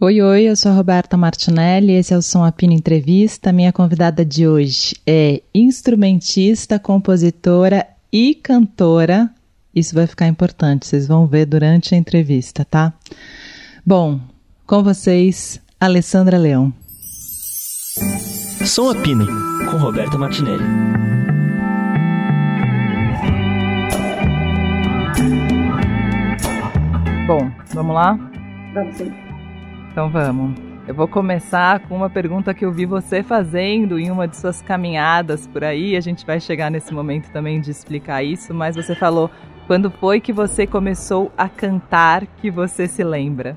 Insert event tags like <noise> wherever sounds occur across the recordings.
Oi, oi, eu sou a Roberta Martinelli, esse é o Som Apino Entrevista. Minha convidada de hoje é instrumentista, compositora e cantora. Isso vai ficar importante, vocês vão ver durante a entrevista, tá? Bom, com vocês, Alessandra Leão. Som Apino, com Roberta Martinelli. Bom, vamos lá? Vamos sim. Então vamos. Eu vou começar com uma pergunta que eu vi você fazendo em uma de suas caminhadas por aí. A gente vai chegar nesse momento também de explicar isso, mas você falou quando foi que você começou a cantar que você se lembra?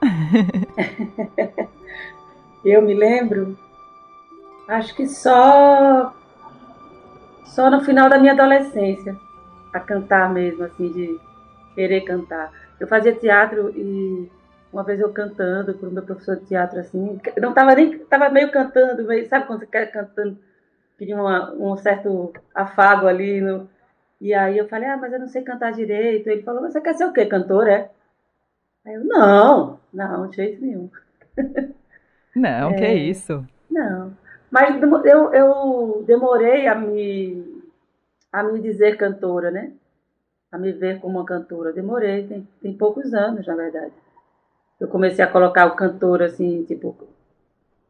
<laughs> eu me lembro, acho que só só no final da minha adolescência, a cantar mesmo, assim, de querer cantar. Eu fazia teatro e uma vez eu cantando para o meu professor de teatro, assim, não estava nem, estava meio cantando, meio, sabe quando você quer cantando, pedir um certo afago ali, no, e aí eu falei, ah, mas eu não sei cantar direito. Ele falou, você quer ser o quê, cantor, é? Aí eu, não, não, de jeito nenhum. <laughs> Não, é, que isso? Não, mas eu, eu demorei a me, a me dizer cantora, né? A me ver como uma cantora. Demorei, tem, tem poucos anos, na verdade eu comecei a colocar o cantor assim, tipo, como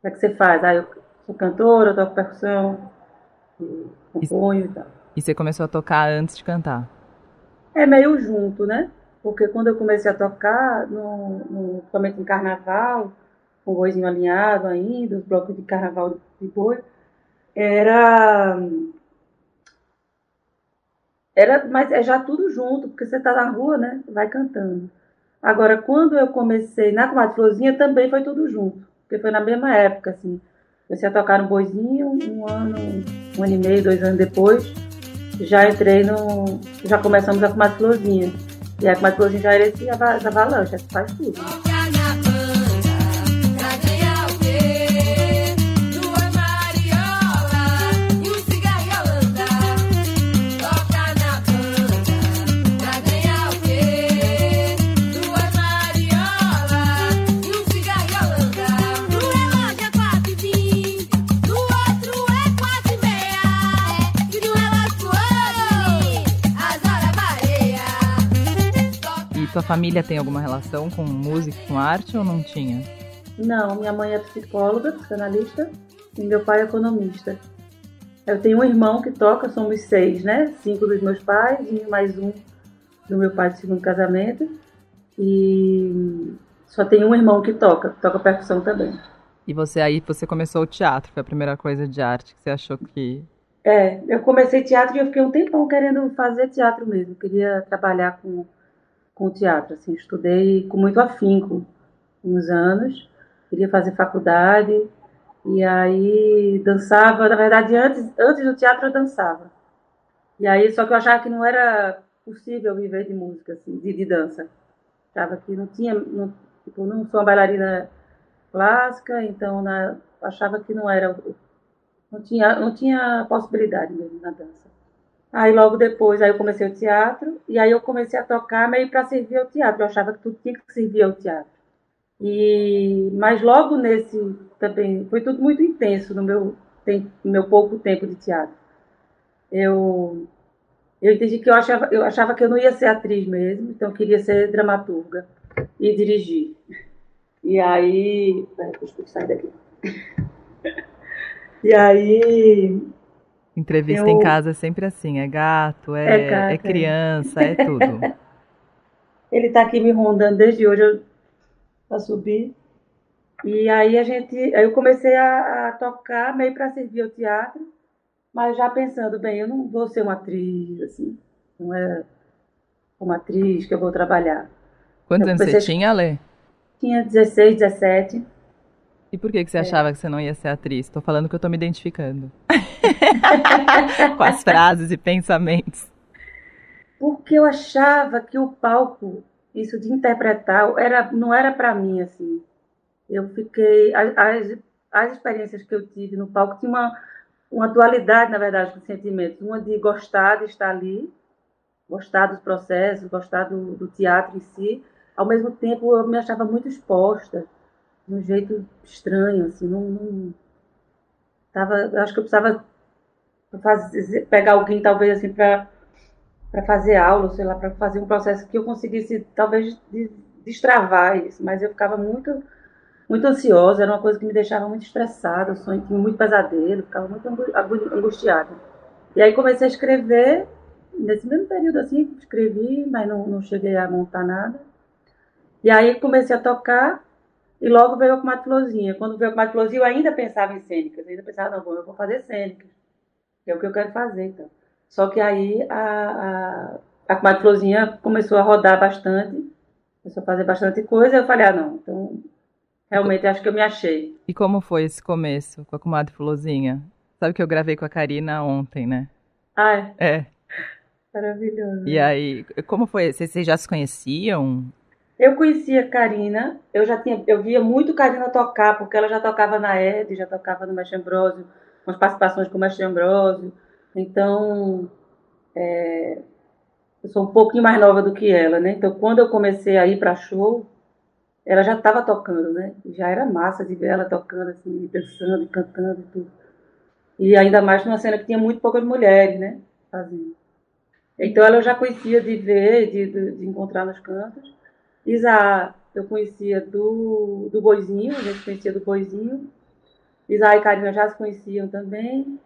é que você faz? Ah, eu sou cantora, eu toco percussão, componho e, e tal. E você começou a tocar antes de cantar? É meio junto, né? Porque quando eu comecei a tocar, no, no, principalmente em carnaval, com o boizinho alinhado ainda, os blocos de carnaval de boi, era. Era, mas é já tudo junto, porque você tá na rua, né? Vai cantando. Agora, quando eu comecei na Comadre também foi tudo junto, porque foi na mesma época, assim. Comecei a tocar no Boizinho, um ano, um ano e meio, dois anos depois, já entrei no. Já começamos a Comadre. E a Comadre já era esse avalanche, faz tudo. Sua família tem alguma relação com música, com arte ou não tinha? Não, minha mãe é psicóloga, psicanalista, e meu pai é economista. Eu tenho um irmão que toca, somos seis, né? Cinco dos meus pais e mais um do meu pai de segundo casamento. E só tem um irmão que toca, toca percussão também. E você aí, você começou o teatro, foi a primeira coisa de arte que você achou que... É, eu comecei teatro e eu fiquei um tempão querendo fazer teatro mesmo. queria trabalhar com com o teatro. Assim, estudei com muito afinco uns anos, queria fazer faculdade e aí dançava. Na verdade, antes, antes do teatro eu dançava. E aí, só que eu achava que não era possível viver de música, assim, de, de dança. Achava que não tinha, não, tipo, não sou uma bailarina clássica, então na, achava que não era, não tinha, não tinha possibilidade mesmo na dança. Aí logo depois aí eu comecei o teatro e aí eu comecei a tocar meio para servir ao teatro. Eu achava que tudo tinha que servir ao teatro. E mas logo nesse também foi tudo muito intenso no meu no meu pouco tempo de teatro. Eu eu entendi que eu achava eu achava que eu não ia ser atriz mesmo, então eu queria ser dramaturga e dirigir. E aí, deixa eu sair daqui. <laughs> E aí Entrevista eu... em casa é sempre assim, é gato, é, é, gato, é criança, é, é tudo. <laughs> Ele está aqui me rondando desde hoje para subir. E aí a gente, aí eu comecei a, a tocar meio para servir ao teatro, mas já pensando, bem, eu não vou ser uma atriz, assim, não é uma atriz que eu vou trabalhar. Quantos anos você tinha, Lê? Tinha 16, 17. E por que, que você é. achava que você não ia ser atriz? Estou falando que eu estou me identificando. <laughs> Com as frases e pensamentos. Porque eu achava que o palco, isso de interpretar, era, não era para mim, assim. Eu fiquei... As, as experiências que eu tive no palco tinha uma, uma dualidade, na verdade, de sentimentos. Uma de gostar de estar ali, gostar dos processos, gostar do, do teatro em si. Ao mesmo tempo, eu me achava muito exposta de um jeito estranho, assim, não, não tava, eu acho que eu precisava fazer, pegar alguém talvez assim para para fazer aula, sei lá, para fazer um processo que eu conseguisse talvez destravar isso, mas eu ficava muito muito ansiosa, era uma coisa que me deixava muito estressada, eu sonho, tinha muito pesadelo, ficava muito angustiada. E aí comecei a escrever, nesse mesmo período assim, escrevi, mas não, não cheguei a montar nada. E aí comecei a tocar e logo veio a Comadre Florzinha. Quando veio a Comadre Florzinha, eu ainda pensava em cênicas. Eu ainda pensava, não, bom, eu vou fazer cênicas. É o que eu quero fazer, então. Só que aí a, a, a começou a rodar bastante. Começou a fazer bastante coisa. Eu falei, ah, não, então realmente acho que eu me achei. E como foi esse começo com a Comadre Florzinha? Sabe que eu gravei com a Karina ontem, né? Ah, é? É. Maravilhoso. E aí, como foi? Vocês já se conheciam? Eu conhecia Karina, eu já tinha, eu via muito Karina tocar, porque ela já tocava na Ed, já tocava no Mestre Ambrosio, umas participações com o Mestre Ambrosio. Então, é, eu sou um pouquinho mais nova do que ela, né? Então, quando eu comecei a ir para show, ela já estava tocando, né? Já era massa de ver ela tocando, assim, dançando, cantando e tudo. E ainda mais numa cena que tinha muito poucas mulheres, né? Fazendo. Então, ela eu já conhecia de ver, de, de, de encontrar nos cantos. Isa, eu conhecia do, do Boizinho, a gente conhecia do Boizinho. Isa e Karina já se conheciam também.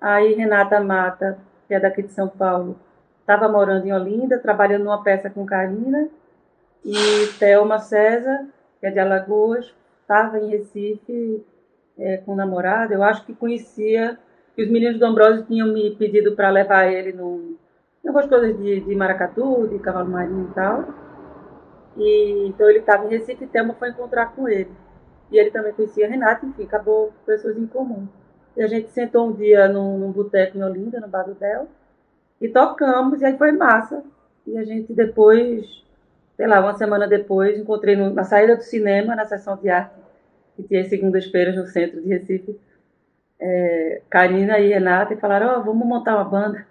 Aí Renata Mata, que é daqui de São Paulo, estava morando em Olinda, trabalhando numa peça com Karina. E Thelma César, que é de Alagoas, estava em Recife é, com o namorado. Eu acho que conhecia, que os meninos do Ambrosio tinham me pedido para levar ele no, em algumas coisas de, de maracatu, de cavalo marinho e tal. E, então ele estava em Recife e Thelma foi encontrar com ele. E ele também conhecia a Renata, enfim, acabou pessoas em comum. E a gente sentou um dia num, num boteco em Olinda, no Bar do Del, e tocamos, e aí foi massa. E a gente depois, sei lá, uma semana depois, encontrei no, na saída do cinema, na sessão de arte, que tinha segundas-feiras no centro de Recife, é, Karina e Renata, e falaram, ó, oh, vamos montar uma banda.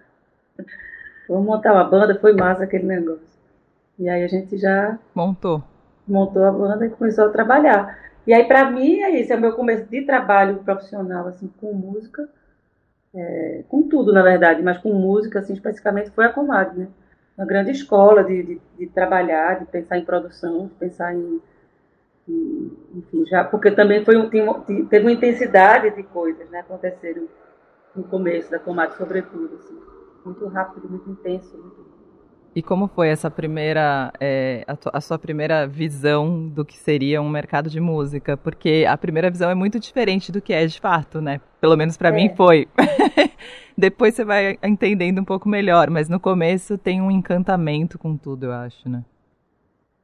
<laughs> vamos montar uma banda, foi massa aquele negócio. E aí a gente já montou. Montou a banda e começou a trabalhar. E aí para mim é isso, é o meu começo de trabalho profissional assim com música, é, com tudo na verdade, mas com música assim especificamente foi a Comad, né? Uma grande escola de, de, de, trabalhar, de pensar em produção, de pensar em, em enfim, já porque também foi um, teve uma intensidade de coisas, né? Aconteceram no começo da Comad, sobretudo, assim, muito rápido, muito intenso. Muito e como foi essa primeira, é, a, a, sua primeira visão do que seria um mercado de música? Porque a primeira visão é muito diferente do que é de fato, né? Pelo menos para é. mim foi. <laughs> Depois você vai entendendo um pouco melhor, mas no começo tem um encantamento com tudo, eu acho, né?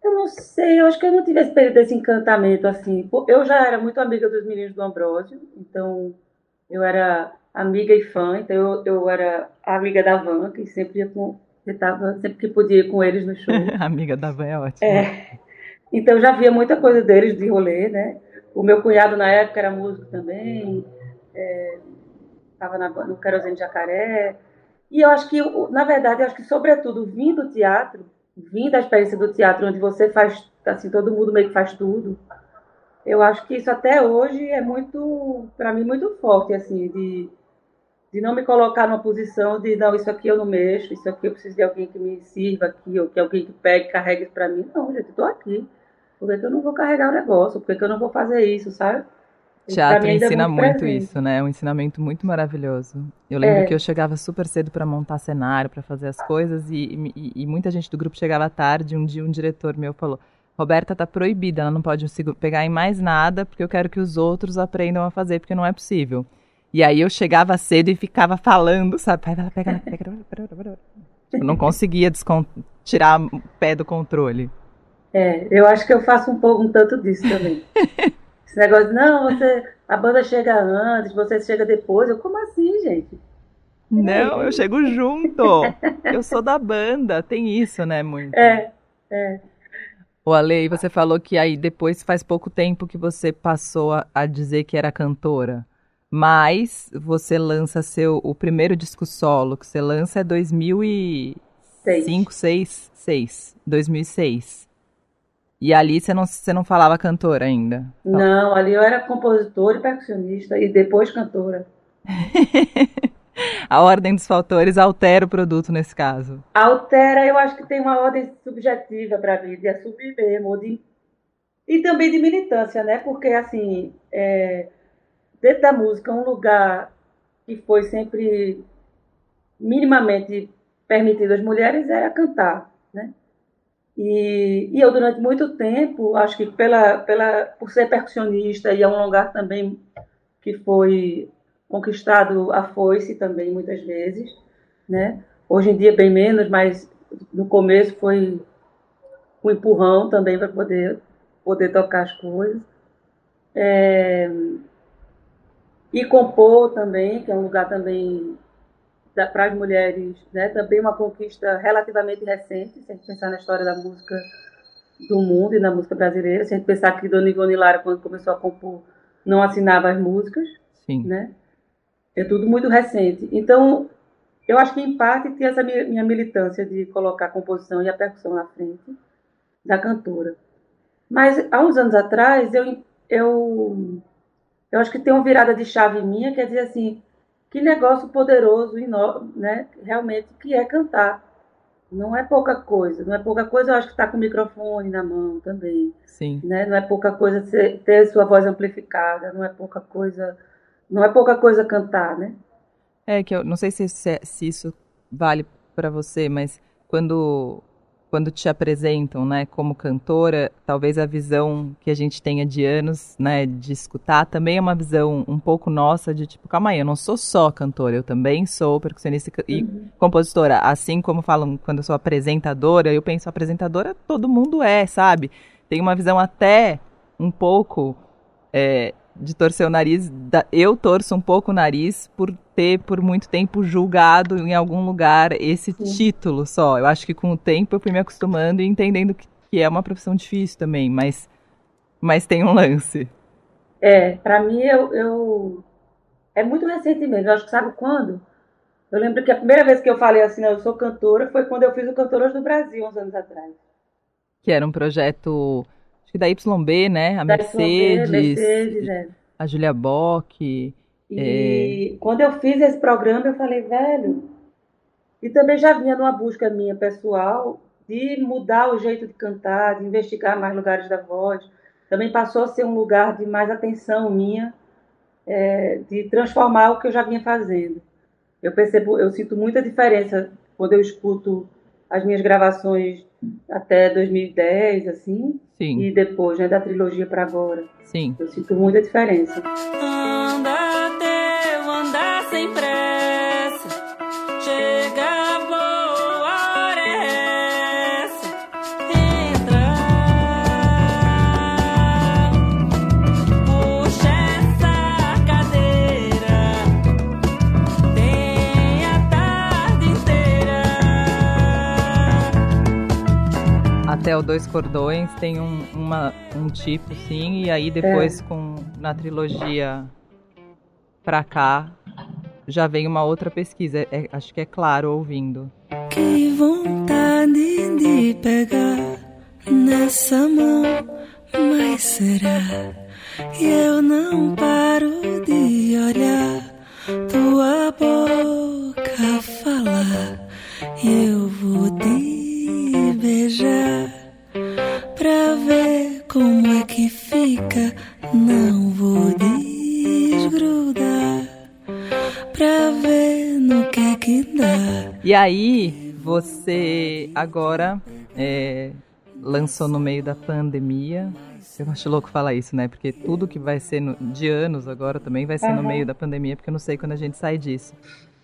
Eu não sei, eu acho que eu não tive esse período desse encantamento assim. Eu já era muito amiga dos meninos do Ambrósio, então eu era amiga e fã, então eu, eu era amiga da Van, que sempre ia com eu estava sempre que podia ir com eles no show. <laughs> Amiga da Van é ótima. É. Então já via muita coisa deles de rolê, né? O meu cunhado na época era músico também, estava é, no Querosene Jacaré. E eu acho que, na verdade, eu acho que, sobretudo, vindo do teatro, vindo da experiência do teatro, onde você faz, assim, todo mundo meio que faz tudo, eu acho que isso até hoje é muito, para mim, muito forte, assim, de de não me colocar numa posição de não, isso aqui eu não mexo, isso aqui eu preciso de alguém que me sirva aqui, ou que alguém que pegue, carregue isso para mim. Não, gente, eu tô aqui. Por que, que, eu não vou carregar o negócio? Por que, que eu não vou fazer isso, sabe? Teatro é ensina é muito, muito isso, né? É um ensinamento muito maravilhoso. Eu lembro é. que eu chegava super cedo para montar cenário, para fazer as coisas, e, e, e, muita gente do grupo chegava tarde. Um dia um diretor meu falou: Roberta tá proibida, ela não pode pegar em mais nada, porque eu quero que os outros aprendam a fazer, porque não é possível. E aí eu chegava cedo e ficava falando, sabe? Pega, pega, pega, pega. Eu não conseguia tirar o pé do controle. É, eu acho que eu faço um pouco um tanto disso também. <laughs> Esse negócio, não, você, a banda chega antes, você chega depois. Eu, como assim, gente? Não, eu chego junto. <laughs> Eu sou da banda, tem isso, né, muito. É, é. O Ale, você falou que aí depois faz pouco tempo que você passou a, a dizer que era cantora. Mas você lança seu o primeiro disco solo que você lança é 2005, 6, 6, 2006. E ali você não, você não falava cantora ainda? Não, ali eu era compositora e percussionista e depois cantora. <laughs> a ordem dos fatores altera o produto nesse caso? Altera, eu acho que tem uma ordem subjetiva para a vida, é subir mesmo, de, e também de militância, né? Porque, assim, é, dentro da música, um lugar que foi sempre minimamente permitido às mulheres era cantar, né? E, e, eu, durante muito tempo, acho que pela, pela, por ser percussionista, e é um lugar também que foi conquistado a foice também, muitas vezes, né? Hoje em dia, bem menos, mas no começo foi um empurrão também para poder, poder tocar as coisas. É, e compor também, que é um lugar também para as mulheres, né, também uma conquista relativamente recente, se a gente pensar na história da música do mundo e na música brasileira, se a gente pensar que Dona Ivone Lara, quando começou a compor, não assinava as músicas, Sim. né? É tudo muito recente. Então, eu acho que, em parte, tem essa minha, militância de colocar a composição e a percussão na frente da cantora. Mas, há uns anos atrás, eu, eu, eu acho que tem uma virada de chave minha, quer dizer assim, que negócio poderoso, né? realmente, que é cantar. Não é pouca coisa, não é pouca coisa, eu acho que estar tá com o microfone na mão também. Sim. Né? Não é pouca coisa ter sua voz amplificada, não é pouca coisa, não é pouca coisa cantar, né? É que eu não sei se, se isso vale para você, mas quando quando te apresentam, né, como cantora, talvez a visão que a gente tenha de anos, né, de escutar, também é uma visão um pouco nossa de tipo, calma aí, eu não sou só cantora, eu também sou percussionista e uhum. compositora. Assim como falam quando eu sou apresentadora, eu penso apresentadora, todo mundo é, sabe? Tem uma visão até um pouco é, de torcer o nariz. Eu torço um pouco o nariz por ter por muito tempo julgado em algum lugar esse Sim. título só. Eu acho que com o tempo eu fui me acostumando e entendendo que, é uma profissão difícil também, mas, mas tem um lance. É, para mim eu, eu, é muito recente mesmo. Eu acho que sabe quando? Eu lembro que a primeira vez que eu falei assim, eu sou cantora, foi quando eu fiz o Cantoras do Brasil, uns anos atrás. Que era um projeto da YB, né? A da Mercedes, YB, Mercedes é. a Julia Bock. E é... quando eu fiz esse programa, eu falei, velho. E também já vinha numa busca minha pessoal de mudar o jeito de cantar, de investigar mais lugares da voz. Também passou a ser um lugar de mais atenção minha, é, de transformar o que eu já vinha fazendo. Eu percebo, eu sinto muita diferença quando eu escuto as minhas gravações até 2010, assim, Sim. e depois, né, da trilogia para agora. Sim. Eu sinto muita diferença. Anda teu, andar sem pressa, até o Dois Cordões tem um, uma, um tipo, sim, e aí depois é. com na trilogia pra cá já vem uma outra pesquisa. É, é, acho que é claro ouvindo. Que vontade de pegar nessa mão, mas será? E eu não paro de aí, você agora é, lançou no meio da pandemia. Eu acho louco falar isso, né? Porque tudo que vai ser no, de anos agora também vai ser uhum. no meio da pandemia, porque eu não sei quando a gente sai disso.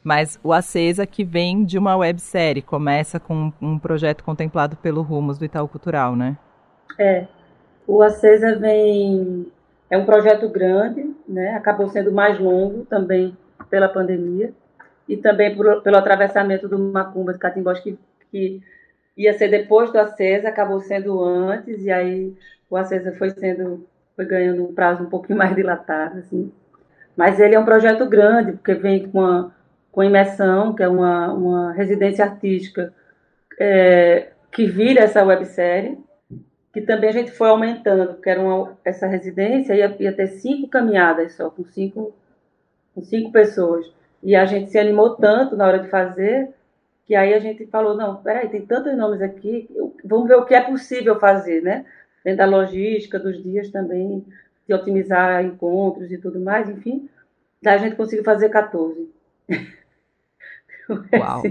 Mas o Acesa que vem de uma websérie, começa com um projeto contemplado pelo Rumos do Itaú Cultural, né? É. O Acesa vem. É um projeto grande, né? Acabou sendo mais longo também pela pandemia e também por, pelo atravessamento do Macumba de Catimbós, que, que ia ser depois do Acesa, acabou sendo antes, e aí o Acesa foi sendo. foi ganhando um prazo um pouquinho <laughs> mais dilatado, assim. Mas ele é um projeto grande, porque vem com a com Imersão, que é uma, uma residência artística é, que vira essa websérie, que também a gente foi aumentando, porque era uma, essa residência ia, ia ter cinco caminhadas só, com cinco, com cinco pessoas. E a gente se animou tanto na hora de fazer, que aí a gente falou, não, peraí, tem tantos nomes aqui, vamos ver o que é possível fazer, né? Dentro da logística, dos dias também, de otimizar encontros e tudo mais, enfim. Daí a gente conseguiu fazer 14. <laughs> Uau.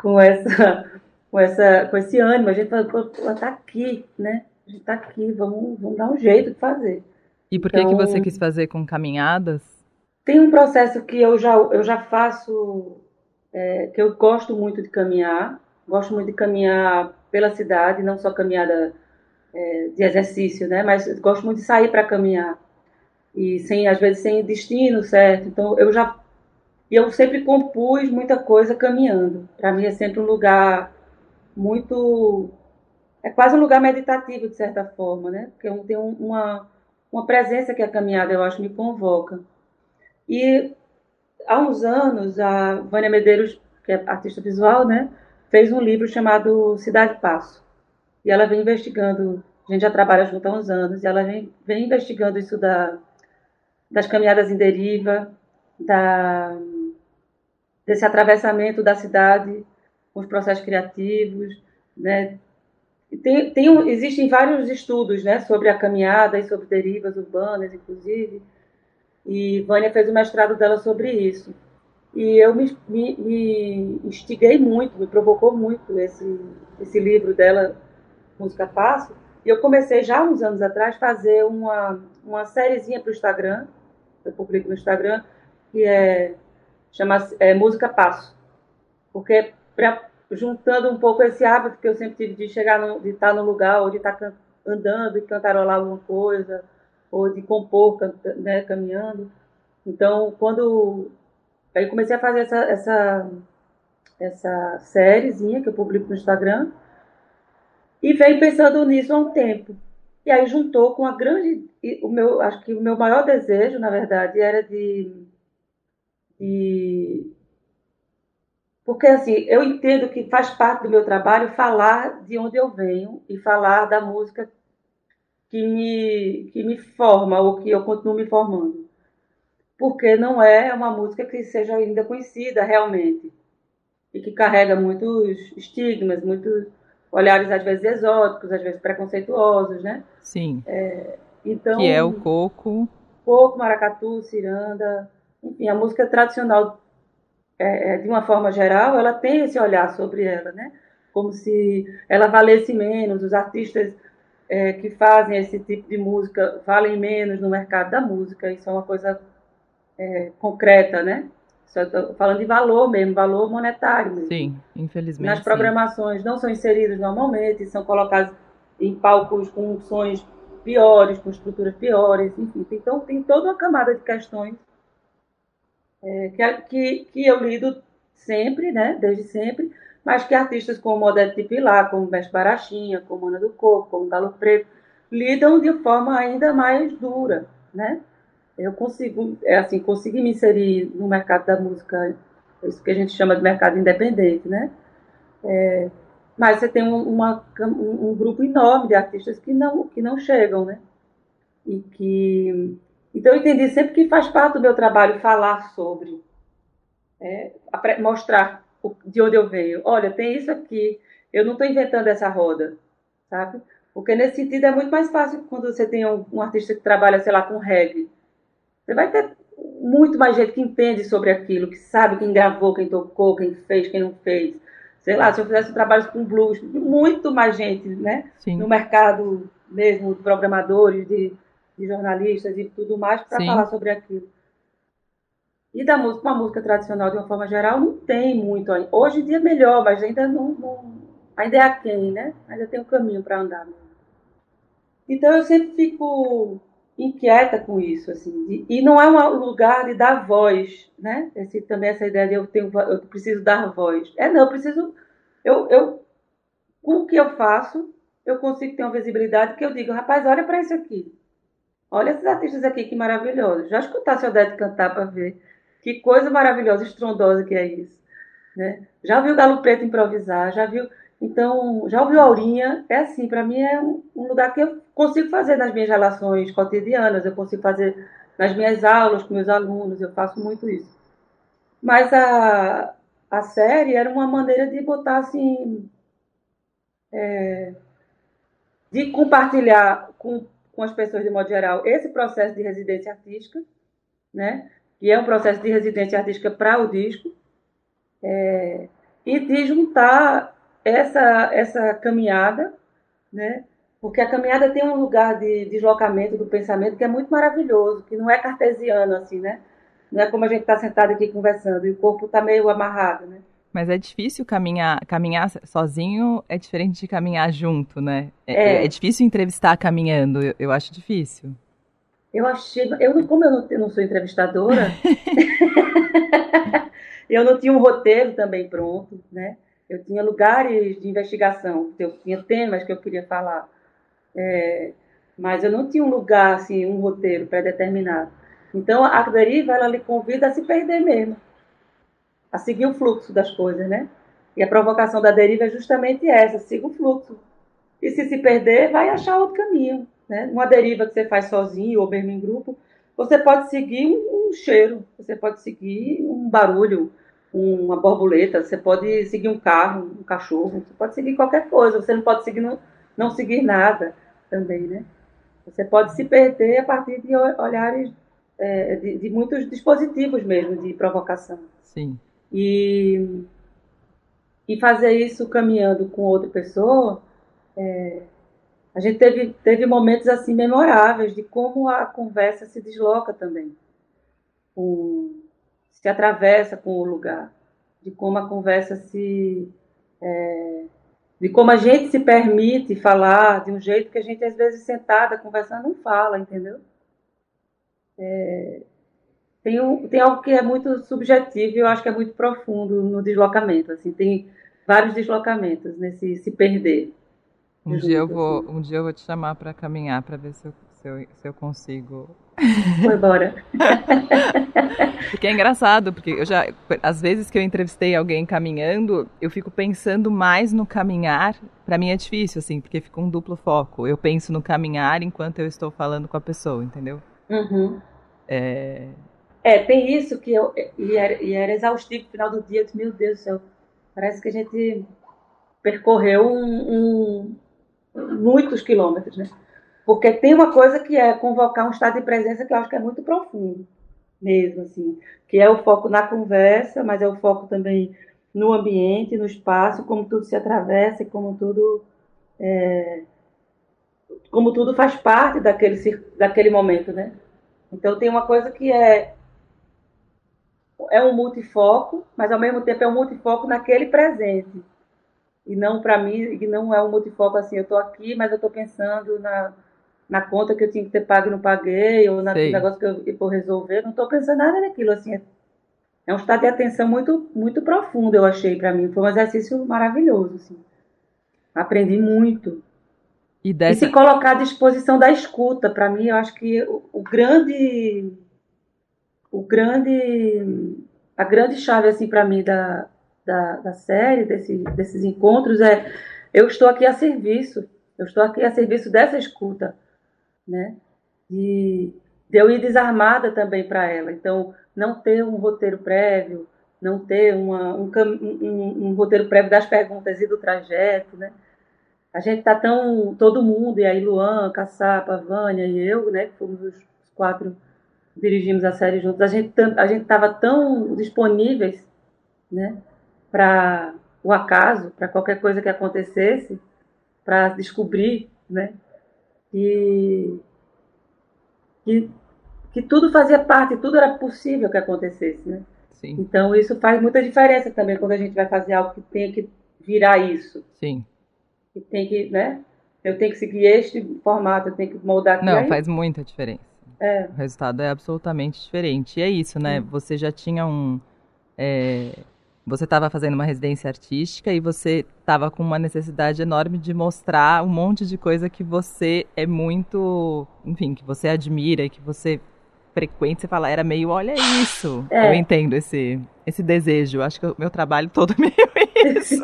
com essa com, essa, com esse ânimo. A gente falou, está aqui, né? A gente está aqui, vamos, vamos dar um jeito de fazer. E por que, então, que você quis fazer com caminhadas? Tem um processo que eu já, eu já faço, é, que eu gosto muito de caminhar. Gosto muito de caminhar pela cidade, não só caminhada é, de exercício, né? Mas gosto muito de sair para caminhar. E sem, às vezes sem destino certo. Então eu já eu sempre compus muita coisa caminhando. Para mim é sempre um lugar muito. É quase um lugar meditativo, de certa forma, né? Porque tem uma, uma presença que a caminhada, eu acho, me convoca. E há uns anos, a Vânia Medeiros, que é artista visual, né? Fez um livro chamado Cidade Passo. E ela vem investigando, a gente já trabalha junto há uns anos, e ela vem, vem investigando isso da, das caminhadas em deriva, da, desse atravessamento da cidade com os processos criativos, né? Tem, tem, existem vários estudos né, sobre a caminhada e sobre derivas urbanas, inclusive, e Vânia fez o mestrado dela sobre isso. E eu me, me, me instiguei muito, me provocou muito esse, esse livro dela, Música Passo, e eu comecei já uns anos atrás fazer uma, uma sériezinha para o Instagram, eu publico no Instagram, que é, chama é, Música Passo. Porque pra, juntando um pouco esse hábito que eu sempre tive de chegar, no, de estar no lugar, ou de estar andando e cantarolar alguma coisa, ou de compor, né, caminhando. Então, quando aí comecei a fazer essa, essa, essa sériezinha que eu publico no Instagram, e venho pensando nisso há um tempo. E aí juntou com a grande, o meu, acho que o meu maior desejo, na verdade, era de, de porque, assim, eu entendo que faz parte do meu trabalho falar de onde eu venho e falar da música que me, que me forma ou que eu continuo me formando. Porque não é uma música que seja ainda conhecida realmente e que carrega muitos estigmas, muitos olhares às vezes exóticos, às vezes preconceituosos, né? Sim. É, então, que é o coco. Coco, maracatu, ciranda, enfim, a música tradicional é, é, de uma forma geral, ela tem esse olhar sobre ela, né? Como se ela valesse menos, os artistas é, que fazem esse tipo de música valem menos no mercado da música, isso é uma coisa é, concreta, né? Falando de valor mesmo, valor monetário mesmo. Sim, infelizmente. Nas programações sim. não são inseridos normalmente, são colocados em palcos com sons piores, com estruturas piores, enfim. Então tem toda uma camada de questões é, que, que eu lido sempre, né, desde sempre, mas que artistas como Odete Pilar, como Mestre Barachinha, como Ana do Coco, como Galo Preto, lidam de forma ainda mais dura, né? Eu consigo, é assim, consegui me inserir no mercado da música, isso que a gente chama de mercado independente, né? É, mas você tem uma, um, um, grupo enorme de artistas que não, que não chegam, né? E que então, eu entendi sempre que faz parte do meu trabalho falar sobre, é, mostrar de onde eu venho. Olha, tem isso aqui, eu não estou inventando essa roda, sabe? Porque nesse sentido é muito mais fácil quando você tem um, um, artista que trabalha, sei lá, com reggae. Você vai ter muito mais gente que entende sobre aquilo, que sabe quem gravou, quem tocou, quem fez, quem não fez. Sei lá, se eu fizesse trabalhos com blues, muito mais gente, né? Sim. No mercado mesmo, de programadores, de de jornalistas e tudo mais para falar sobre aquilo. E da música, uma música tradicional de uma forma geral não tem muito. Hoje em dia é melhor, mas ainda não, não ainda é aquém, né? Ainda tem um caminho para andar. Então eu sempre fico inquieta com isso, assim. e não é um lugar de dar voz, né? Esse, também essa ideia de eu tenho, eu preciso dar voz. É não, eu preciso, eu, eu com o que eu faço, eu consigo ter uma visibilidade que eu digo, rapaz, olha para isso aqui. Olha esses artistas aqui, que maravilhosos. Já escutasse a Odete cantar para ver. Que coisa maravilhosa, estrondosa que é isso. Né? Já viu Galo Preto improvisar, já viu. Então, já ouviu Aurinha? É assim, para mim é um, lugar que eu consigo fazer nas minhas relações cotidianas, eu consigo fazer nas minhas aulas com meus alunos, eu faço muito isso. Mas a, a série era uma maneira de botar assim. É, de compartilhar com, com as pessoas de modo geral esse processo de residência artística, né? Que é um processo de residência artística para o disco, é, e de juntar essa, essa caminhada, né? porque a caminhada tem um lugar de deslocamento do pensamento que é muito maravilhoso, que não é cartesiano assim, né? Não é como a gente está sentado aqui conversando e o corpo está meio amarrado, né? Mas é difícil caminhar, caminhar sozinho é diferente de caminhar junto, né? É, é. é difícil entrevistar caminhando, eu, eu, acho difícil. Eu achei, eu como eu não, eu não sou entrevistadora, <laughs> eu não tinha um roteiro também pronto, né? Eu tinha lugares de investigação, eu tinha temas que eu queria falar, é, mas eu não tinha um lugar assim, um roteiro pré-determinado. Então a deriva ela lhe convida a se perder mesmo a seguir o fluxo das coisas, né? E a provocação da deriva é justamente essa, siga o fluxo. E se se perder, vai achar outro caminho, né? Uma deriva que você faz sozinho ou mesmo em grupo, você pode seguir um, um cheiro, você pode seguir um barulho, uma borboleta, você pode seguir um carro, um cachorro, você pode seguir qualquer coisa, você não pode seguir não, não seguir nada também, né? Você pode se perder a partir de olhares é, de, de, muitos dispositivos mesmo de provocação. Sim. E, e fazer isso caminhando com outra pessoa, é, a gente teve, teve momentos assim memoráveis de como a conversa se desloca também, com, se atravessa com o lugar, de como a conversa se. É, de como a gente se permite falar de um jeito que a gente, às vezes, sentada, conversando, não fala, entendeu? É, tem, um, tem algo que é muito subjetivo e eu acho que é muito profundo no deslocamento. Assim, tem vários deslocamentos nesse se perder. Um junto, dia eu vou, um dia eu vou te chamar para caminhar para ver se eu, se eu, se eu consigo. Foi embora. <laughs> porque é engraçado, porque eu já, às vezes que eu entrevistei alguém caminhando, eu fico pensando mais no caminhar. Para mim é difícil, assim, porque fica um duplo foco. Eu penso no caminhar enquanto eu estou falando com a pessoa, entendeu? Uhum. É, é, tem isso que eu. E era, e era exaustivo no final do dia. Eu meu Deus do céu, parece que a gente percorreu um, um, muitos quilômetros, né? Porque tem uma coisa que é convocar um estado de presença que eu acho que é muito profundo, mesmo, assim. Que é o foco na conversa, mas é o foco também no ambiente, no espaço, como tudo se atravessa e como tudo. É, como tudo faz parte daquele, daquele momento, né? Então tem uma coisa que é é um multifoco, mas ao mesmo tempo é um multifoco naquele presente. E não para mim, e não é um multifoco assim, eu estou aqui, mas eu estou pensando na, na conta que eu tinha que ter pago e não paguei, ou no negócio que eu, eu vou resolver, não estou pensando nada naquilo, assim, é, é um estado de atenção muito, muito profundo, eu achei para mim, foi um exercício maravilhoso, assim. Aprendi muito. E, dessa... e se colocar à disposição da escuta, para mim, eu acho que o, o grande o grande a grande chave assim para mim da, da, da série desse, desses encontros é eu estou aqui a serviço eu estou aqui a serviço dessa escuta né? De, de eu ir desarmada também para ela. Então não ter um roteiro prévio não ter uma, um, um, um, roteiro prévio das perguntas e do trajeto, né? A gente tá tão, todo mundo, e aí Luan, Caçapa, Vânia e eu, né, que fomos os quatro dirigimos a série juntos, a gente a gente estava tão disponíveis, né, para o acaso, para qualquer coisa que acontecesse, para descobrir, né, que, que que tudo fazia parte, tudo era possível que acontecesse, né? Sim. Então isso faz muita diferença também quando a gente vai fazer algo que tem que virar isso. Sim. Que tem que, né? Eu tenho que seguir este formato, eu tenho que moldar. Não, aí, faz muita diferença. É. O resultado é absolutamente diferente. E é isso, né? Você já tinha um. É, você estava fazendo uma residência artística e você estava com uma necessidade enorme de mostrar um monte de coisa que você é muito. Enfim, que você admira e que você frequente, você fala, era meio, olha isso. É. Eu entendo esse, esse desejo. Acho que o meu trabalho todo é meio <laughs> isso,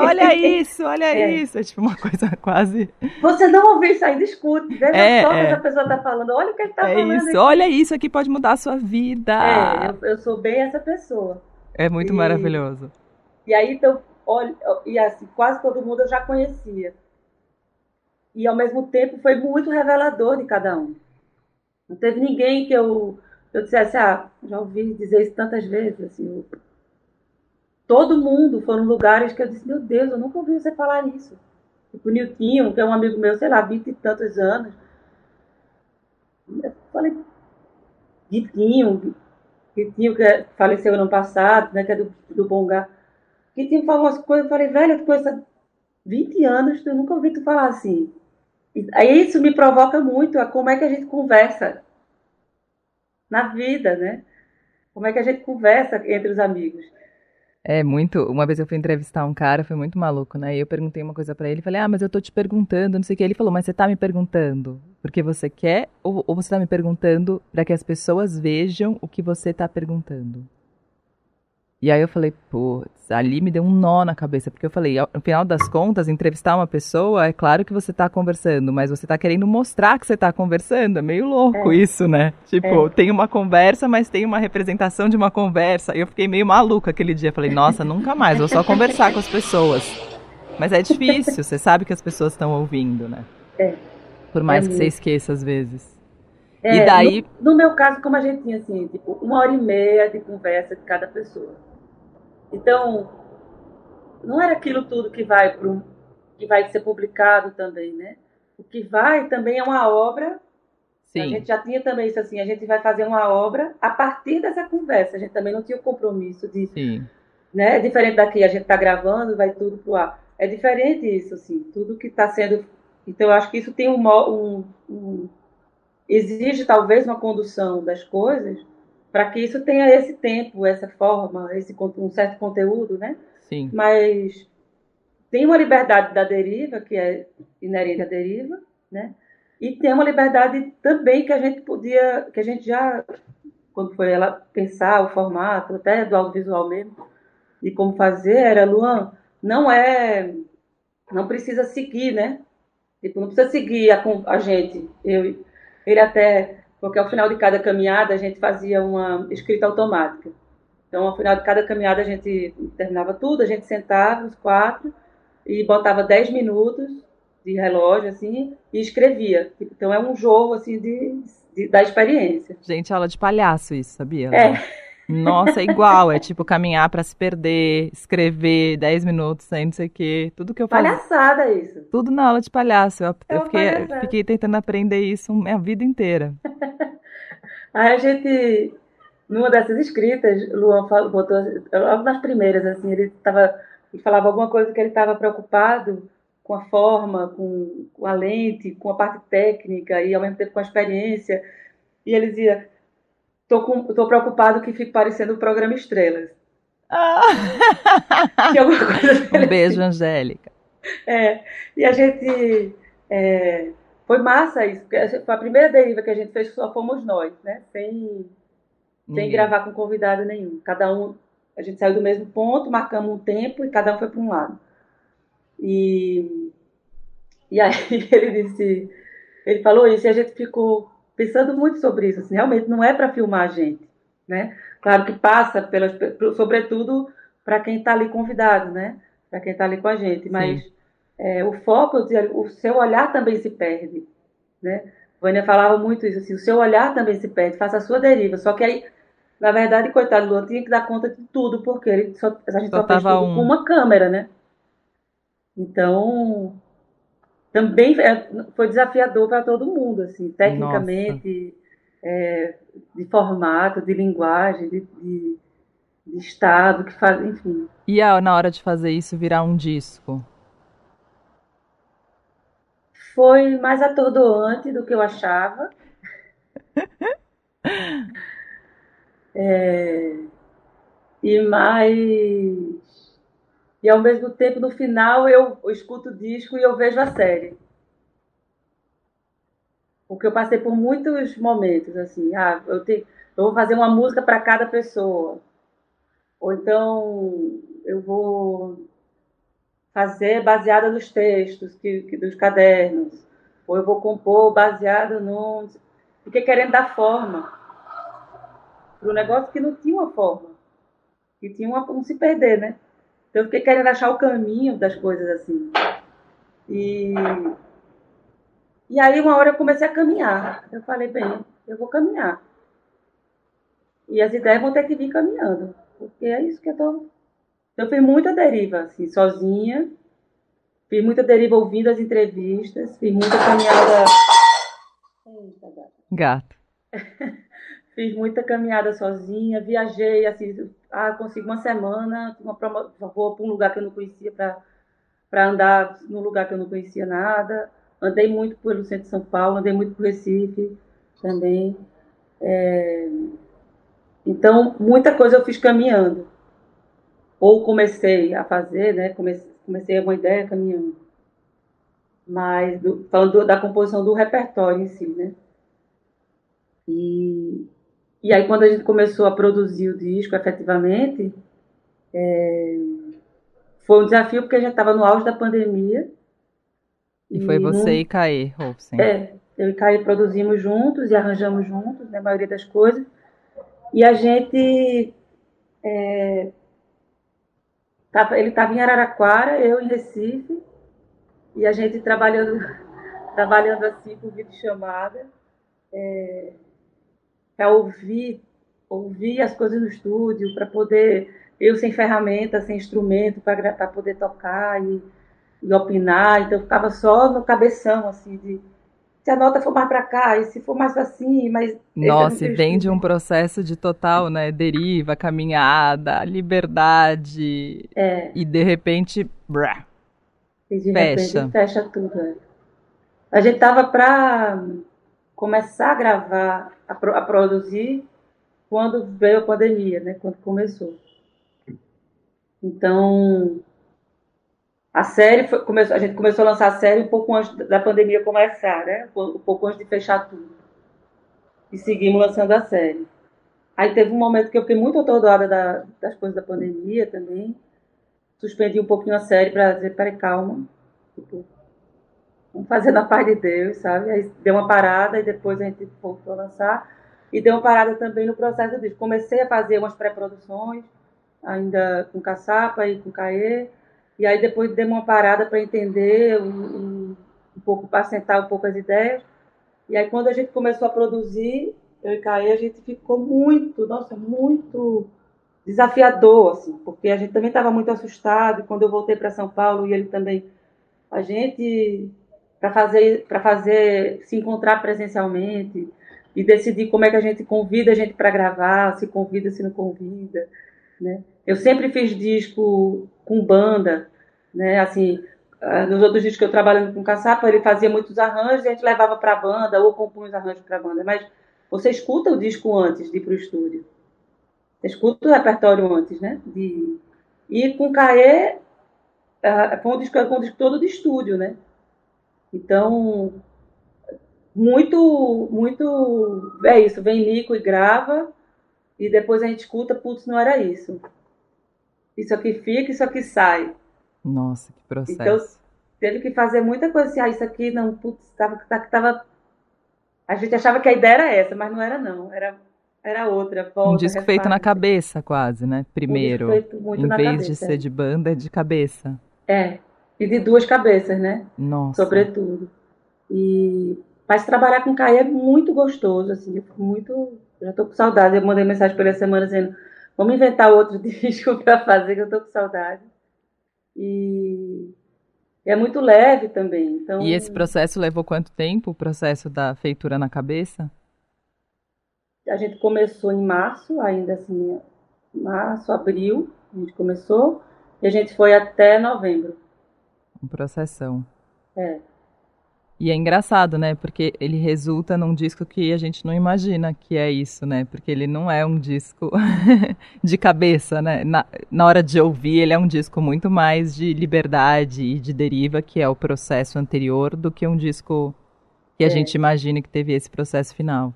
olha isso, olha é. isso. É tipo uma coisa quase. Você não ouviu isso aí, discute. Veja é, só o é. que essa pessoa está falando. Olha o que ele está é falando. Isso, olha isso aqui pode mudar a sua vida. É, eu, eu sou bem essa pessoa. É muito e, maravilhoso. E aí, então, olha, e assim, quase todo mundo eu já conhecia. E ao mesmo tempo foi muito revelador de cada um. Não teve ninguém que eu, eu dissesse, ah, já ouvi dizer isso tantas vezes, assim, eu, todo mundo foram lugares que eu disse, meu Deus, eu nunca ouvi você falar isso. Tipo, o Niltinho, que é um amigo meu, sei lá, vinte e tantos anos. Eu falei, Guitinho, Guitinho que faleceu ano passado, né, que é do, do Bongá. Guitinho falou umas coisas, eu falei, velho, tu conheço 20 anos, tu nunca ouvi tu falar assim. E, aí isso me provoca muito a como é que a gente conversa na vida, né? Como é que a gente conversa entre os amigos. É muito. Uma vez eu fui entrevistar um cara, foi muito maluco, né? E eu perguntei uma coisa para ele, falei: "Ah, mas eu tô te perguntando, não sei o que". Ele falou: "Mas você tá me perguntando porque você quer ou, ou você tá me perguntando para que as pessoas vejam o que você tá perguntando?" E aí eu falei, putz, ali me deu um nó na cabeça, porque eu falei, no final das contas, entrevistar uma pessoa, é claro que você está conversando, mas você está querendo mostrar que você está conversando, é meio louco é. isso, né? Tipo, é. tem uma conversa, mas tem uma representação de uma conversa, e eu fiquei meio maluca aquele dia, falei, nossa, nunca mais, vou só conversar com as pessoas. Mas é difícil, você sabe que as pessoas estão ouvindo, né? É. Por mais é que você esqueça às vezes. É, e daí... No, no meu caso, como a gente tinha, assim, tipo, uma hora e meia de conversa de cada pessoa. Então, não era aquilo tudo que vai pro, que vai ser publicado também, né? O que vai também é uma obra. Sim. A gente já tinha também isso assim, a gente vai fazer uma obra a partir dessa conversa. A gente também não tinha o compromisso de, Sim. né? É diferente daqui, a gente está gravando, vai tudo pro ar. É diferente isso, assim, tudo que está sendo. Então, eu acho que isso tem um, um, um exige talvez uma condução das coisas para que isso tenha esse tempo, essa forma, esse um certo conteúdo, né? Sim. Mas tem uma liberdade da deriva que é inerente à deriva, né? E tem uma liberdade também que a gente podia, que a gente já quando foi ela pensar o formato, até do audiovisual mesmo, e como fazer, era Luan, não é, não precisa seguir, né? Tipo, não precisa seguir a, a gente. Eu, ele até porque ao final de cada caminhada a gente fazia uma escrita automática. Então, ao final de cada caminhada a gente terminava tudo, a gente sentava os quatro e botava 10 minutos de relógio assim e escrevia. Então é um jogo assim de, de da experiência. Gente, aula de palhaço isso, sabia? É. Nossa, é igual. É tipo caminhar para se perder, escrever 10 minutos sem não sei o quê. Tudo que eu faço. Palhaçada isso. Tudo na aula de palhaço. Eu, é eu fiquei, fiquei, tentando aprender isso a vida inteira. <laughs> Aí a gente, numa dessas escritas, Luan falou, botou, logo nas primeiras, assim, ele tava, ele falava alguma coisa que ele estava preocupado com a forma, com, com a lente, com a parte técnica e ao mesmo tempo com a experiência. E ele dizia Tô, com, tô preocupado que fique parecendo o programa Estrelas. Ah. <laughs> <laughs> um beijo, Angélica. É, e a gente. É, foi massa isso, porque foi a primeira deriva que a gente fez, só fomos nós, né? Sem, sem gravar com convidado nenhum. Cada um. A gente saiu do mesmo ponto, marcamos um tempo e cada um foi para um lado. E, e aí <laughs> ele disse. Ele falou isso e a gente ficou pensando muito sobre isso. Assim, realmente não é para filmar a gente, né? Claro que passa, pelas, sobretudo, para quem está ali convidado, né? Para quem está ali com a gente. Mas é, o foco, o seu olhar também se perde, né? Vânia falava muito isso, assim, o seu olhar também se perde, faça a sua deriva. Só que aí, na verdade, coitado do Luan, tinha que dar conta de tudo, porque ele só, a gente só, só fez tudo um... com uma câmera, né? Então, também é, foi desafiador para todo mundo, assim, tecnicamente, é, de formato, de linguagem, de, de, de, estado, que faz, enfim. E a, na hora de fazer isso virar um disco? Foi mais atordoante do que eu achava. <laughs> é, e mais e ao mesmo tempo, no final, eu, escuto o disco e eu vejo a série. Porque eu passei por muitos momentos, assim, ah, eu, eu vou fazer uma música para cada pessoa. Ou então, eu vou fazer baseada nos textos que, que, dos cadernos, ou eu vou compor baseado no. Fiquei querendo dar forma para um negócio que não tinha uma forma, que tinha uma, um se perder, né? Então eu fiquei querendo achar o caminho das coisas assim. E, e aí uma hora eu comecei a caminhar. Eu falei, bem, eu vou caminhar. E as ideias vão ter que vir caminhando. Porque é isso que eu tô. Então, eu fiz muita deriva, assim, sozinha. Fiz muita deriva ouvindo as entrevistas. Fiz muita caminhada. Gato. <laughs> fiz muita caminhada sozinha. Viajei, assim, ah, consigo uma semana. Uma promo... Vou para um lugar que eu não conhecia para andar num lugar que eu não conhecia nada. Andei muito pelo centro de São Paulo, andei muito por Recife também. É... Então, muita coisa eu fiz caminhando. Ou comecei a fazer, né? Comecei, comecei uma ideia caminhando. Mas, do, falando da composição do repertório em si, né? E, e aí, quando a gente começou a produzir o disco, efetivamente, é, foi um desafio porque a gente estava no auge da pandemia. E, e foi você e Caê, Robson. É, eu e Caê produzimos juntos e arranjamos juntos, né, a maioria das coisas. E a gente. É, tava, ele estava em Araraquara, eu em Recife, e a gente trabalhando, <laughs> trabalhando assim por videochamada, é, para ouvir, ouvir as coisas no estúdio, para poder. Eu sem ferramenta, sem instrumento, para poder tocar e, e opinar. Então eu ficava só no cabeção, assim, de se a nota for mais para cá, e se for mais assim, mas... Nossa, e vem de um processo de total, né, deriva, caminhada, liberdade, é. e de repente, brá, e de fecha. repente fecha tudo. É. A gente tava para começar a gravar, a, pro, a produzir, quando veio a pandemia, né, quando começou. Então, a série foi, começou, a gente começou a lançar a série um pouco antes da pandemia começar, né? Um pouco antes de fechar tudo. E seguimos lançando a série. Aí teve um momento que eu fiquei muito atordoada da, das coisas da pandemia também. Suspendi um pouquinho a série para dizer, peraí, calma. Tipo, fazer na paz de Deus, sabe? Aí deu uma parada e depois a gente voltou a lançar. E deu uma parada também no processo disso. Comecei a fazer umas pré-produções, ainda com Caçapa e com Caê e aí depois dei uma parada para entender um, um pouco, para sentar um pouco as ideias. E aí quando a gente começou a produzir, eu e Caê, a gente ficou muito, nossa, muito desafiador, assim, porque a gente também estava muito assustado. E quando eu voltei para São Paulo e ele também, a gente para fazer para fazer se encontrar presencialmente e decidir como é que a gente convida a gente para gravar, se convida, se não convida, né? Eu sempre fiz disco com banda, né? Assim, ah, nos outros discos que eu trabalhando com Caçapa, ele fazia muitos arranjos e a gente levava para a banda ou compunha os arranjos para a banda. Mas você escuta o disco antes de ir para o estúdio. Você escuta o repertório antes, né? De... E com Caê, uh, foi um disco, um disco todo de estúdio, né? Então, muito, muito. É isso, vem Nico e grava, e depois a gente escuta, putz, não era isso isso aqui fica, isso aqui sai. Nossa, que processo. Então, teve que fazer muita coisa assim, ah, isso aqui não, putz, tava, tava... A gente achava que a ideia era essa, mas não era não, era, era outra. Volta, um disco feito na cabeça quase, né? Primeiro, um em vez cabeça, de ser é. de banda, é de cabeça. É, e de duas cabeças, né? Nossa. Sobretudo. E... Mas trabalhar com Caio é muito gostoso, assim, eu fico muito... Já tô com saudade, eu mandei mensagem pela semana dizendo Vamos inventar outro <laughs> disco para fazer, que eu tô com saudade. E é muito leve também. Então... E esse processo levou quanto tempo, o processo da feitura na cabeça? A gente começou em março, ainda assim, março, abril, a gente começou, e a gente foi até novembro. Um processão. É. E é engraçado, né? Porque ele resulta num disco que a gente não imagina que é isso, né? Porque ele não é um disco <laughs> de cabeça, né? Na, na hora de ouvir, ele é um disco muito mais de liberdade e de deriva, que é o processo anterior, do que um disco que a é. gente imagina que teve esse processo final.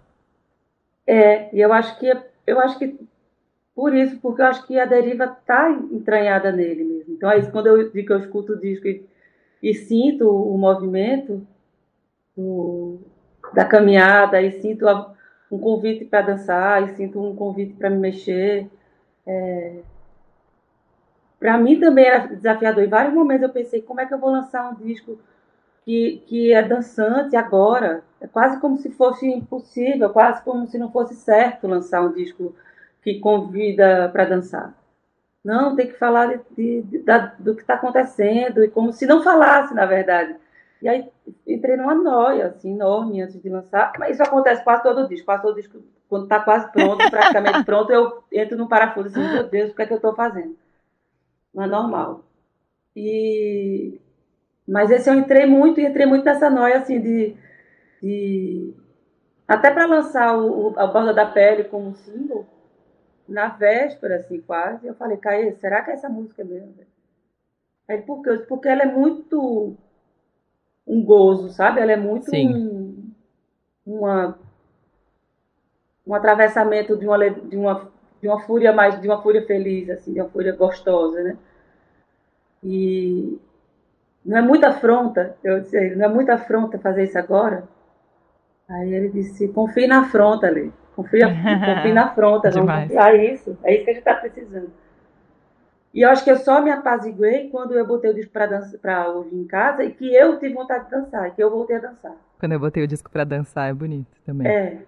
É, e eu acho que eu acho que por isso, porque eu acho que a deriva está entranhada nele mesmo. Então, é isso, quando eu digo que eu escuto o disco e, e sinto o movimento do, da caminhada, e sinto a, um convite para dançar, e sinto um convite para me mexer. É, para mim também era desafiador. Em vários momentos eu pensei, como é que eu vou lançar um disco que, que é dançante agora? É quase como se fosse impossível, quase como se não fosse certo lançar um disco que convida para dançar. Não, tem que falar de, de, de, do que está acontecendo, e como se não falasse, na verdade. E aí entrei numa noia, assim, enorme antes de lançar. Mas isso acontece quase todo disco. Quase todo disco, quando está quase pronto, praticamente <laughs> pronto, eu entro num parafuso assim, meu Deus, o que é que eu estou fazendo? Não é normal. E... Mas esse eu entrei muito, e entrei muito nessa noia, assim, de... de... Até para lançar o, o, a Borda da Pele como single, na véspera, assim, quase, eu falei, Caê, será que é essa música mesmo? Aí, por quê? Porque ela é muito um gozo, sabe? Ela é muito um, uma, um atravessamento de uma, de, uma, de uma fúria mais, de uma fúria feliz, assim, de uma fúria gostosa, né? E não é muita afronta, eu disse, não é muita afronta fazer isso agora? Aí ele disse, confie na afronta, Lê. Confia, confia na afronta, não confiar isso. É isso que a gente está precisando. E eu acho que eu só me apaziguei quando eu botei o disco para ouvir em casa e que eu tive vontade de dançar, que eu voltei a dançar. Quando eu botei o disco para dançar, é bonito também. É.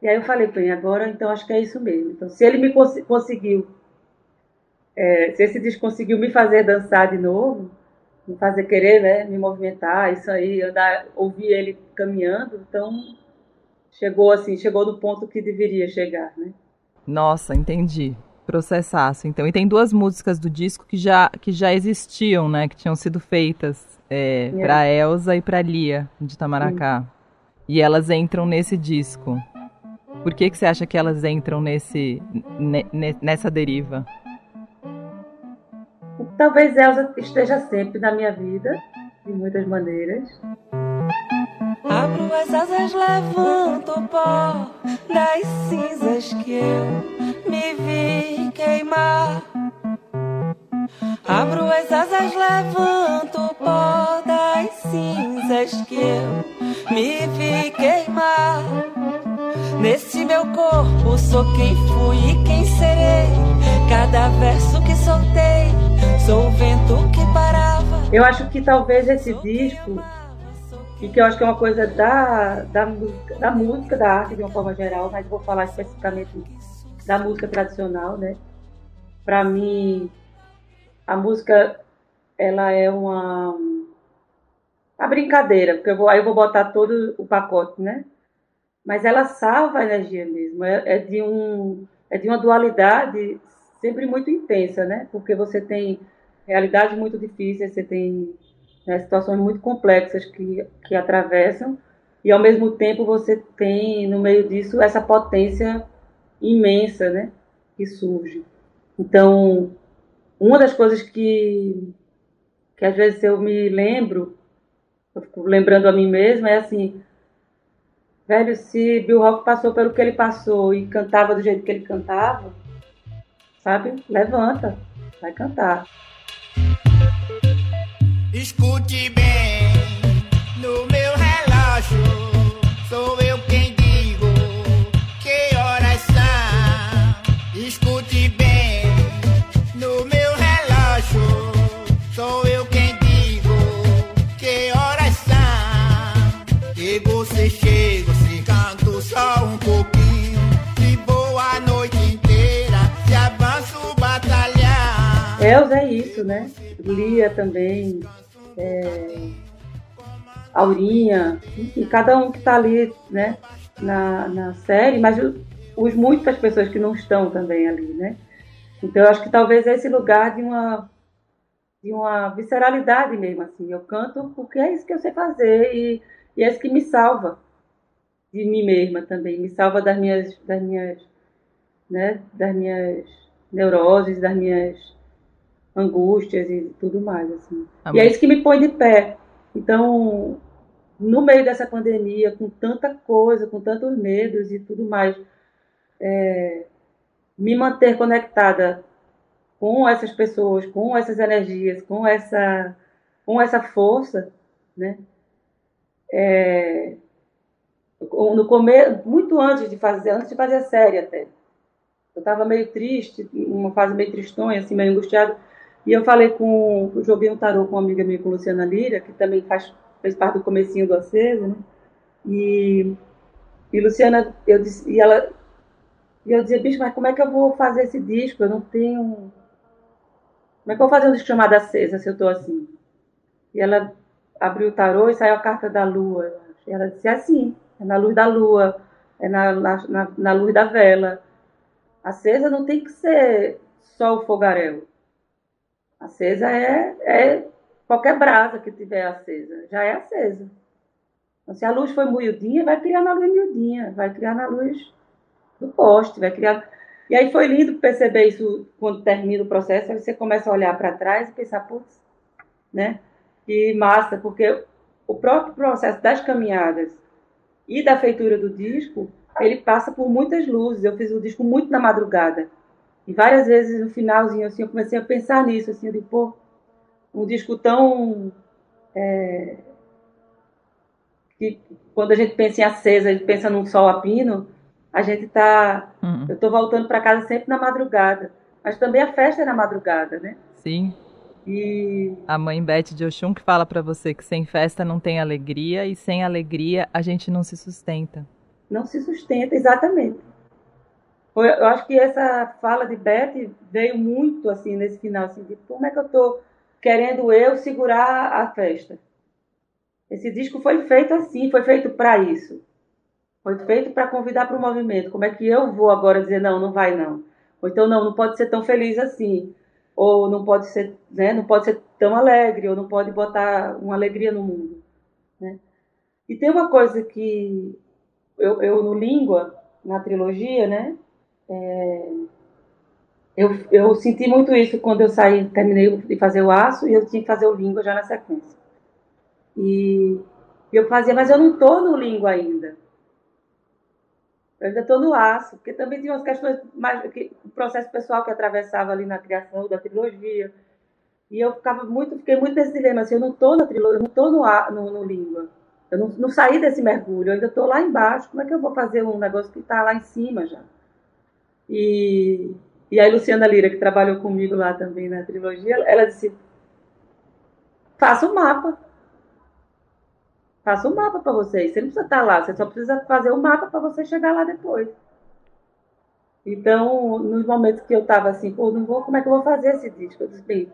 E aí eu falei, bem, agora então acho que é isso mesmo. Então, se ele me cons conseguiu, é, se esse disco conseguiu me fazer dançar de novo, me fazer querer, né, me movimentar, isso aí, andar, ouvir ele caminhando, então chegou assim, chegou no ponto que deveria chegar, né? Nossa, entendi. Processaço, então. E tem duas músicas do disco que já, que já existiam, né? Que tinham sido feitas é, é. para Elsa e para Lia, de Tamaracá. Sim. E elas entram nesse disco. Por que, que você acha que elas entram nesse, ne, nessa deriva? Talvez Elsa esteja sempre na minha vida, de muitas maneiras. Abro as asas, levanto o pó das cinzas que eu me vi queimar. Abro as asas, levanto o pó das cinzas que eu me vi queimar. Nesse meu corpo sou quem fui e quem serei. Cada verso que soltei, sou o vento que parava. Eu acho que talvez esse disco e que eu acho que é uma coisa da, da, da música, da arte de uma forma geral, mas vou falar especificamente da música tradicional, né? Para mim, a música ela é uma a brincadeira, porque eu vou, aí eu vou botar todo o pacote, né? Mas ela salva a energia mesmo, é, é de um é de uma dualidade sempre muito intensa, né? Porque você tem realidades muito difíceis, você tem né, situações muito complexas que, que atravessam, e ao mesmo tempo você tem no meio disso essa potência imensa né, que surge. Então, uma das coisas que, que às vezes eu me lembro, eu fico lembrando a mim mesma, é assim, velho, se Bill Rock passou pelo que ele passou e cantava do jeito que ele cantava, sabe? Levanta, vai cantar. Escute bem, no meu relógio, sou eu quem digo que horas são. Escute bem, no meu relógio, sou eu quem digo que horas são. E você chega, se canto só um pouquinho, se boa noite inteira, se avança o batalhão. Elza é isso, né? Lia também Aurinha, enfim, cada um que está ali né, na, na série, mas os, muitas pessoas que não estão também ali, né? Então eu acho que talvez é esse lugar de uma de uma visceralidade mesmo assim. Eu canto porque é isso que eu sei fazer e, e é isso que me salva de mim mesma também, me salva das minhas das minhas né, das minhas neuroses, das minhas angústias e tudo mais, assim. Amém. E é isso que me põe de pé. Então, no meio dessa pandemia, com tanta coisa, com tantos medos e tudo mais, é, me manter conectada com essas pessoas, com essas energias, com essa, com essa força, né? É, no começo, muito antes de fazer, antes de fazer a série até. Eu estava meio triste, uma fase meio tristonha, assim, meio angustiada. E eu falei com, joguei um tarô com uma amiga minha, com Luciana Lira, que também faz, fez parte do comecinho do Acesa, né? E, e Luciana, eu disse, e ela, e eu dizia, bicho, mas como é que eu vou fazer esse disco? Eu não tenho. Como é que eu vou fazer um disco chamado Acesa se eu estou assim? E ela abriu o tarô e saiu a carta da lua. E ela disse, é assim, é na luz da lua, é na, na, na luz da vela. Acesa não tem que ser só o fogaréu. Acesa é, é qualquer brasa que tiver acesa, já é acesa. Então, se a luz foi miudinha, vai criar na luz miudinha, vai criar na luz do poste, vai criar. E aí foi lindo perceber isso quando termina o processo, aí você começa a olhar para trás e pensar, putz, né? Que massa, porque o próprio processo das caminhadas e da feitura do disco, ele passa por muitas luzes. Eu fiz o disco muito na madrugada. E várias vezes no finalzinho, assim, eu comecei a pensar nisso, assim, de, pô, um disco tão... É, que quando a gente pensa em acesa, a gente pensa num sol a pino, a gente tá... Uhum. Eu tô voltando para casa sempre na madrugada. Mas também a festa é na madrugada, né? Sim. E... A mãe Beth de Oxum que fala para você que sem festa não tem alegria e sem alegria a gente não se sustenta. Não se sustenta, exatamente. Eu acho que essa fala de Beth veio muito assim nesse final, assim, de como é que eu estou querendo eu segurar a festa. Esse disco foi feito assim, foi feito para isso. Foi feito para convidar para o movimento. Como é que eu vou agora dizer não, não vai não? Ou então não, não pode ser tão feliz assim ou não pode ser, né, não pode ser tão alegre, ou não pode botar uma alegria no mundo, né? E tem uma coisa que eu, eu no língua, na trilogia, né, é, eu, eu senti muito isso quando eu saí, terminei de fazer o aço e eu tinha que fazer o língua já na sequência. E eu fazia, mas eu não estou no língua ainda. Eu ainda estou no aço, porque também tinha umas questões mais. Que, o processo pessoal que atravessava ali na criação da trilogia. E eu ficava muito, fiquei muito nesse dilema, assim, eu não estou na trilogia, eu não estou no, no, no, língua. Eu não, não saí desse mergulho, eu ainda estou lá embaixo. Como é que eu vou fazer um negócio que está lá em cima já? E, e aí Luciana Lira, que trabalhou comigo lá também na trilogia, ela disse, faça o um mapa Faça um mapa para vocês. Você não precisa estar lá, você só precisa fazer o um mapa para você chegar lá depois. Então, nos momentos que eu estava assim, pô, não vou, como é que eu vou fazer esse disco? Eu disse, bem,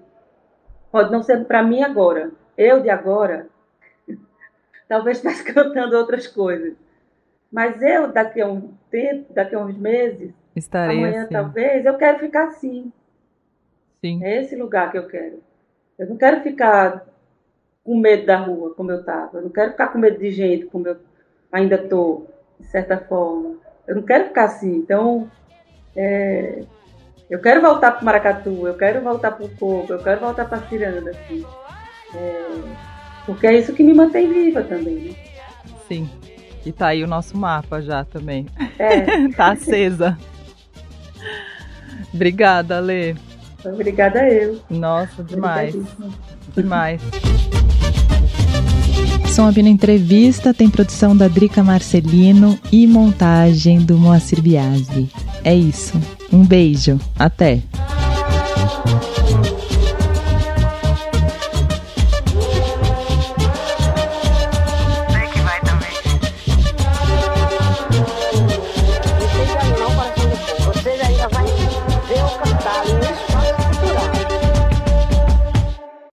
pode não ser para mim agora. Eu de agora, <laughs> talvez estivesse cantando outras coisas. Mas eu, daqui a um tempo, daqui a uns meses, Estarei amanhã assim. talvez, eu quero ficar assim. Sim. É esse lugar que eu quero. Eu não quero ficar com medo da rua, como eu estava. Eu não quero ficar com medo de gente, como eu ainda estou, de certa forma. Eu não quero ficar assim. Então, é, eu quero voltar para o Maracatu, eu quero voltar para o Coco, eu quero voltar para a Ciranda, assim. É, porque é isso que me mantém viva também. Né? Sim. E tá aí o nosso mapa já também. É. <laughs> tá acesa. Obrigada, Lê. Obrigada eu. Nossa, demais. Demais. Som Abino Entrevista tem produção da Drica Marcelino e montagem do Moacir Biasi. É isso. Um beijo. Até.